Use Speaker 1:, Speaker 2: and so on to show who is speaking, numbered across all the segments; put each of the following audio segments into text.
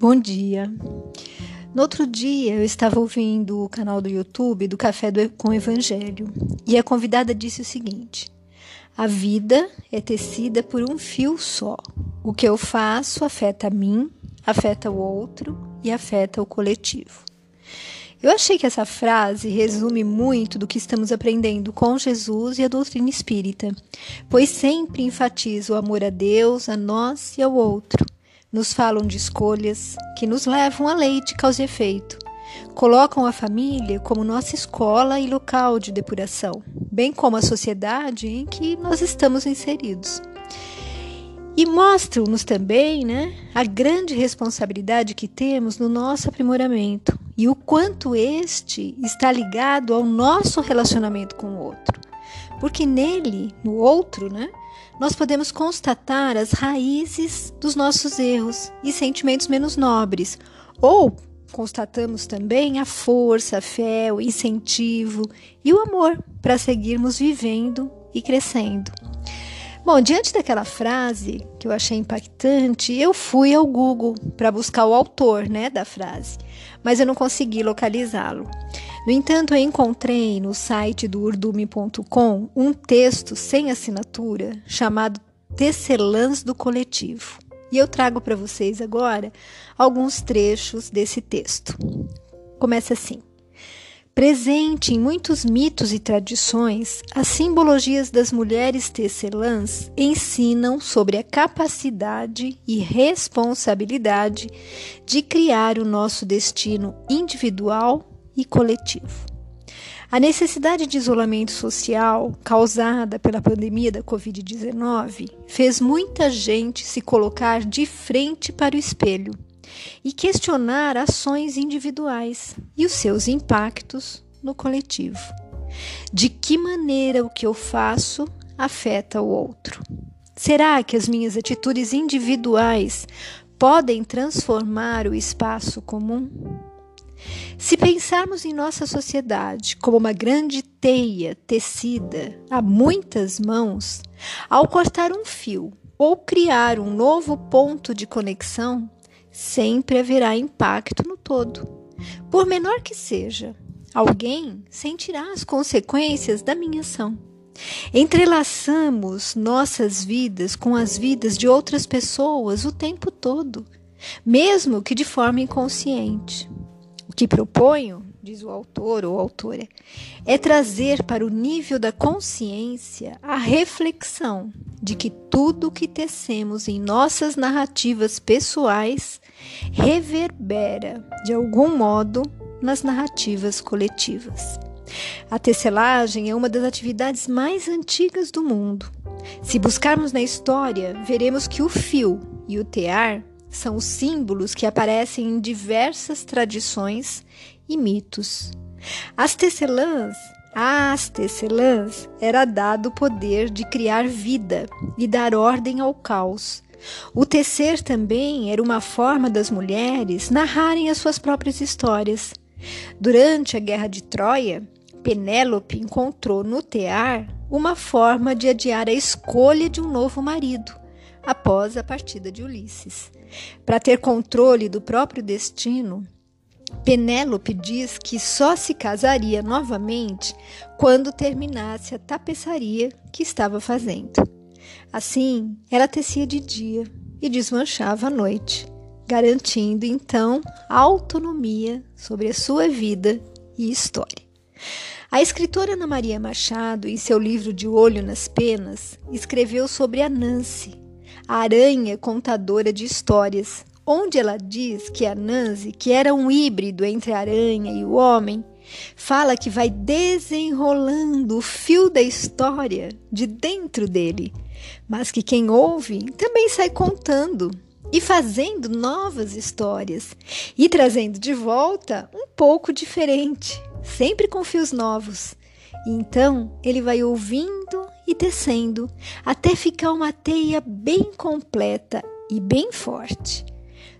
Speaker 1: Bom dia. No outro dia, eu estava ouvindo o canal do YouTube do Café do, com Evangelho e a convidada disse o seguinte: A vida é tecida por um fio só. O que eu faço afeta a mim, afeta o outro e afeta o coletivo. Eu achei que essa frase resume muito do que estamos aprendendo com Jesus e a doutrina espírita, pois sempre enfatiza o amor a Deus, a nós e ao outro nos falam de escolhas que nos levam à lei de causa e efeito. Colocam a família como nossa escola e local de depuração, bem como a sociedade em que nós estamos inseridos. E mostram-nos também né, a grande responsabilidade que temos no nosso aprimoramento e o quanto este está ligado ao nosso relacionamento com o outro. Porque nele, no outro, né, nós podemos constatar as raízes dos nossos erros e sentimentos menos nobres, ou constatamos também a força, a fé, o incentivo e o amor para seguirmos vivendo e crescendo. Bom, diante daquela frase que eu achei impactante, eu fui ao Google para buscar o autor né, da frase, mas eu não consegui localizá-lo. No entanto, eu encontrei no site do urdume.com um texto sem assinatura chamado Tecelãs do Coletivo. E eu trago para vocês agora alguns trechos desse texto. Começa assim. Presente em muitos mitos e tradições, as simbologias das mulheres tecelãs ensinam sobre a capacidade e responsabilidade de criar o nosso destino individual e coletivo. A necessidade de isolamento social causada pela pandemia da Covid-19 fez muita gente se colocar de frente para o espelho e questionar ações individuais e os seus impactos no coletivo. De que maneira o que eu faço afeta o outro? Será que as minhas atitudes individuais podem transformar o espaço comum? Se pensarmos em nossa sociedade como uma grande teia tecida a muitas mãos, ao cortar um fio ou criar um novo ponto de conexão, sempre haverá impacto no todo. Por menor que seja, alguém sentirá as consequências da minha ação. Entrelaçamos nossas vidas com as vidas de outras pessoas o tempo todo, mesmo que de forma inconsciente que proponho, diz o autor ou autora, é trazer para o nível da consciência a reflexão de que tudo que tecemos em nossas narrativas pessoais reverbera, de algum modo, nas narrativas coletivas. A tecelagem é uma das atividades mais antigas do mundo. Se buscarmos na história, veremos que o fio e o tear são os símbolos que aparecem em diversas tradições e mitos. As tecelãs, às tecelãs, era dado o poder de criar vida e dar ordem ao caos. O tecer também era uma forma das mulheres narrarem as suas próprias histórias. Durante a Guerra de Troia, Penélope encontrou no tear uma forma de adiar a escolha de um novo marido após a partida de Ulisses. Para ter controle do próprio destino, Penélope diz que só se casaria novamente quando terminasse a tapeçaria que estava fazendo. Assim, ela tecia de dia e desmanchava à noite, garantindo então autonomia sobre a sua vida e história. A escritora Ana Maria Machado, em seu livro De Olho nas Penas, escreveu sobre a Nancy, a aranha contadora de histórias, onde ela diz que a Nancy, que era um híbrido entre a aranha e o homem, fala que vai desenrolando o fio da história de dentro dele, mas que quem ouve também sai contando e fazendo novas histórias e trazendo de volta um pouco diferente, sempre com fios novos. Então ele vai ouvindo e tecendo até ficar uma teia bem completa e bem forte.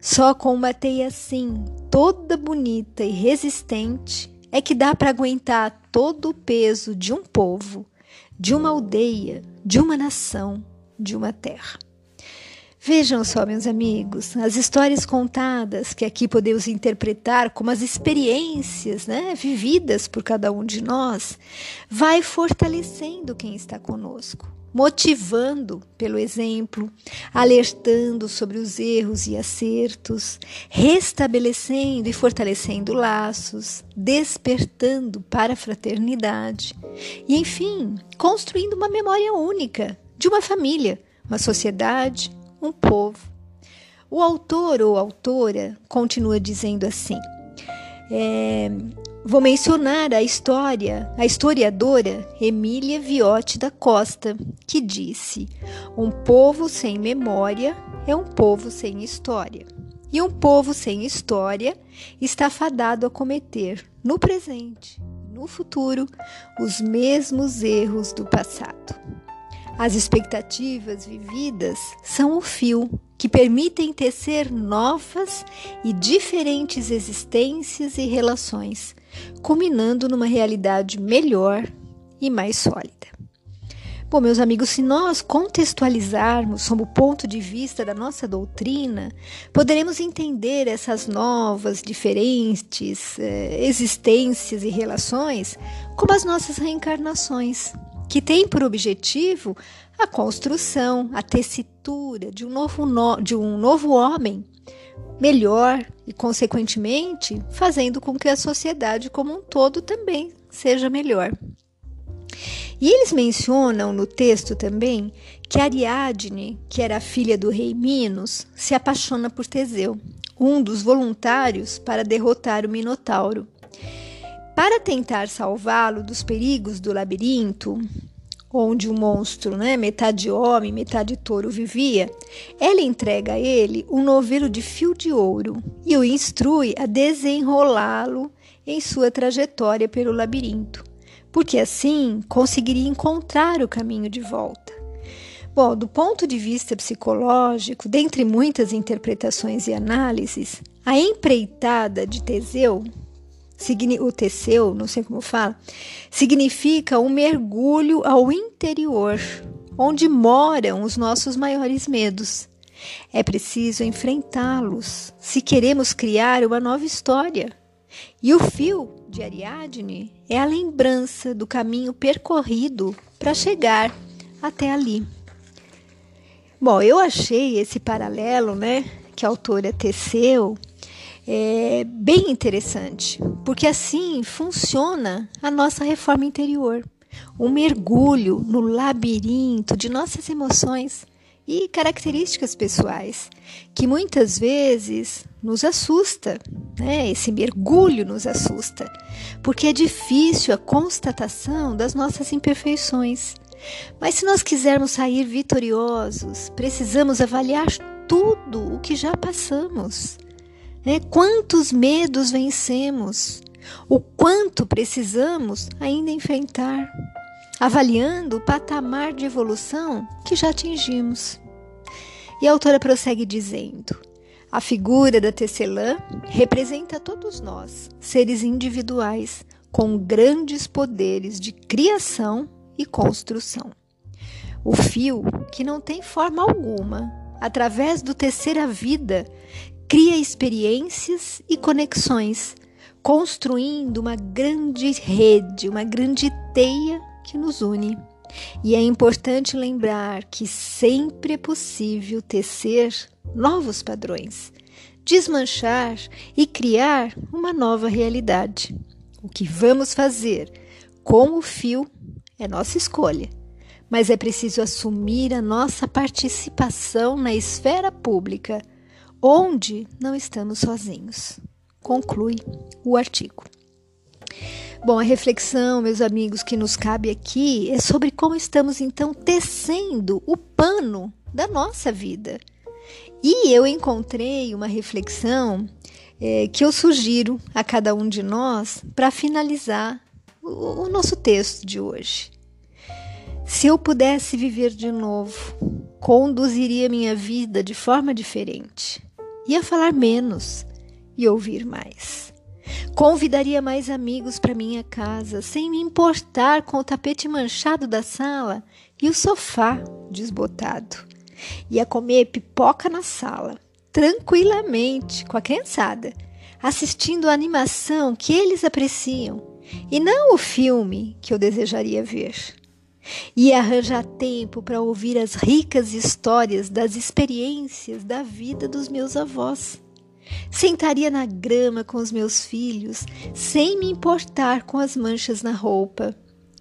Speaker 1: Só com uma teia assim, toda bonita e resistente, é que dá para aguentar todo o peso de um povo, de uma aldeia, de uma nação, de uma terra. Vejam só, meus amigos, as histórias contadas que aqui podemos interpretar como as experiências né, vividas por cada um de nós, vai fortalecendo quem está conosco, motivando pelo exemplo, alertando sobre os erros e acertos, restabelecendo e fortalecendo laços, despertando para a fraternidade e, enfim, construindo uma memória única de uma família, uma sociedade, um povo. O autor ou autora continua dizendo assim: é, vou mencionar a história, a historiadora Emília Viotti da Costa, que disse: um povo sem memória é um povo sem história. E um povo sem história está fadado a cometer, no presente no futuro, os mesmos erros do passado. As expectativas vividas são o fio que permitem tecer novas e diferentes existências e relações, culminando numa realidade melhor e mais sólida. Bom, meus amigos, se nós contextualizarmos sob o ponto de vista da nossa doutrina, poderemos entender essas novas, diferentes eh, existências e relações como as nossas reencarnações, que tem por objetivo a construção, a tessitura de um novo, no, de um novo homem melhor e, consequentemente, fazendo com que a sociedade como um todo também seja melhor. E eles mencionam no texto também que Ariadne, que era filha do rei Minos, se apaixona por Teseu, um dos voluntários para derrotar o Minotauro. Para tentar salvá-lo dos perigos do labirinto, onde o monstro, né, metade homem, metade touro, vivia, ela entrega a ele um novelo de fio de ouro e o instrui a desenrolá-lo em sua trajetória pelo labirinto, porque assim conseguiria encontrar o caminho de volta. Bom, do ponto de vista psicológico, dentre muitas interpretações e análises, a empreitada de Teseu o Teseu, não sei como fala, significa um mergulho ao interior, onde moram os nossos maiores medos. É preciso enfrentá-los se queremos criar uma nova história. E o fio de Ariadne é a lembrança do caminho percorrido para chegar até ali. Bom, eu achei esse paralelo, né, que a autora teceu é bem interessante, porque assim funciona a nossa reforma interior. Um mergulho no labirinto de nossas emoções e características pessoais, que muitas vezes nos assusta, né? Esse mergulho nos assusta, porque é difícil a constatação das nossas imperfeições. Mas se nós quisermos sair vitoriosos, precisamos avaliar tudo o que já passamos né? Quantos medos vencemos? O quanto precisamos ainda enfrentar? Avaliando o patamar de evolução que já atingimos. E a autora prossegue dizendo: a figura da tecelã representa todos nós, seres individuais, com grandes poderes de criação e construção. O fio, que não tem forma alguma, através do tecer a vida, cria experiências e conexões, construindo uma grande rede, uma grande teia que nos une. E é importante lembrar que sempre é possível tecer novos padrões, desmanchar e criar uma nova realidade. O que vamos fazer com o fio é nossa escolha, mas é preciso assumir a nossa participação na esfera pública onde não estamos sozinhos. Conclui o artigo. Bom, a reflexão, meus amigos, que nos cabe aqui é sobre como estamos então tecendo o pano da nossa vida. E eu encontrei uma reflexão é, que eu sugiro a cada um de nós para finalizar o, o nosso texto de hoje. Se eu pudesse viver de novo, conduziria minha vida de forma diferente ia falar menos e ouvir mais. Convidaria mais amigos para minha casa, sem me importar com o tapete manchado da sala e o sofá desbotado. Ia comer pipoca na sala, tranquilamente, com a criançada, assistindo a animação que eles apreciam e não o filme que eu desejaria ver. Ia arranjar tempo para ouvir as ricas histórias das experiências da vida dos meus avós. Sentaria na grama com os meus filhos, sem me importar com as manchas na roupa.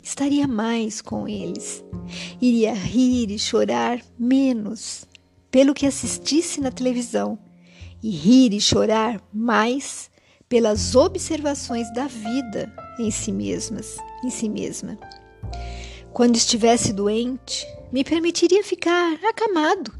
Speaker 1: Estaria mais com eles. Iria rir e chorar menos pelo que assistisse na televisão, e rir e chorar mais pelas observações da vida em si mesmas, em si mesma. Quando estivesse doente, me permitiria ficar acamado,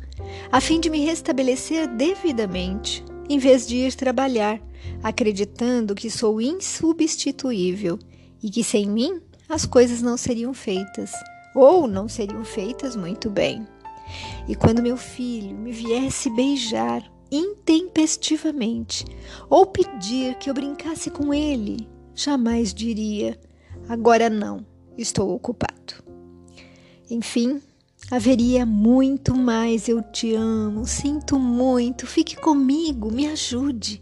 Speaker 1: a fim de me restabelecer devidamente, em vez de ir trabalhar, acreditando que sou insubstituível e que sem mim as coisas não seriam feitas, ou não seriam feitas muito bem. E quando meu filho me viesse beijar intempestivamente ou pedir que eu brincasse com ele, jamais diria: agora não, estou ocupado. Enfim, haveria muito mais eu te amo, sinto muito, fique comigo, me ajude.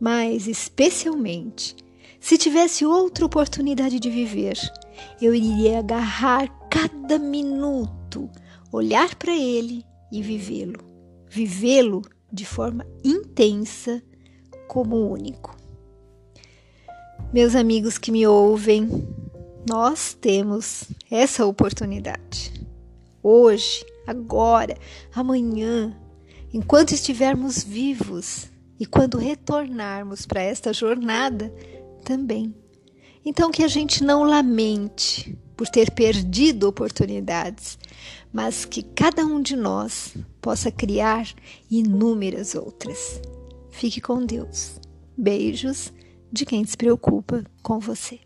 Speaker 1: Mas, especialmente, se tivesse outra oportunidade de viver, eu iria agarrar cada minuto, olhar para ele e vivê-lo. Vivê-lo de forma intensa como único. Meus amigos que me ouvem, nós temos essa oportunidade. Hoje, agora, amanhã, enquanto estivermos vivos e quando retornarmos para esta jornada também. Então, que a gente não lamente por ter perdido oportunidades, mas que cada um de nós possa criar inúmeras outras. Fique com Deus. Beijos de quem se preocupa com você.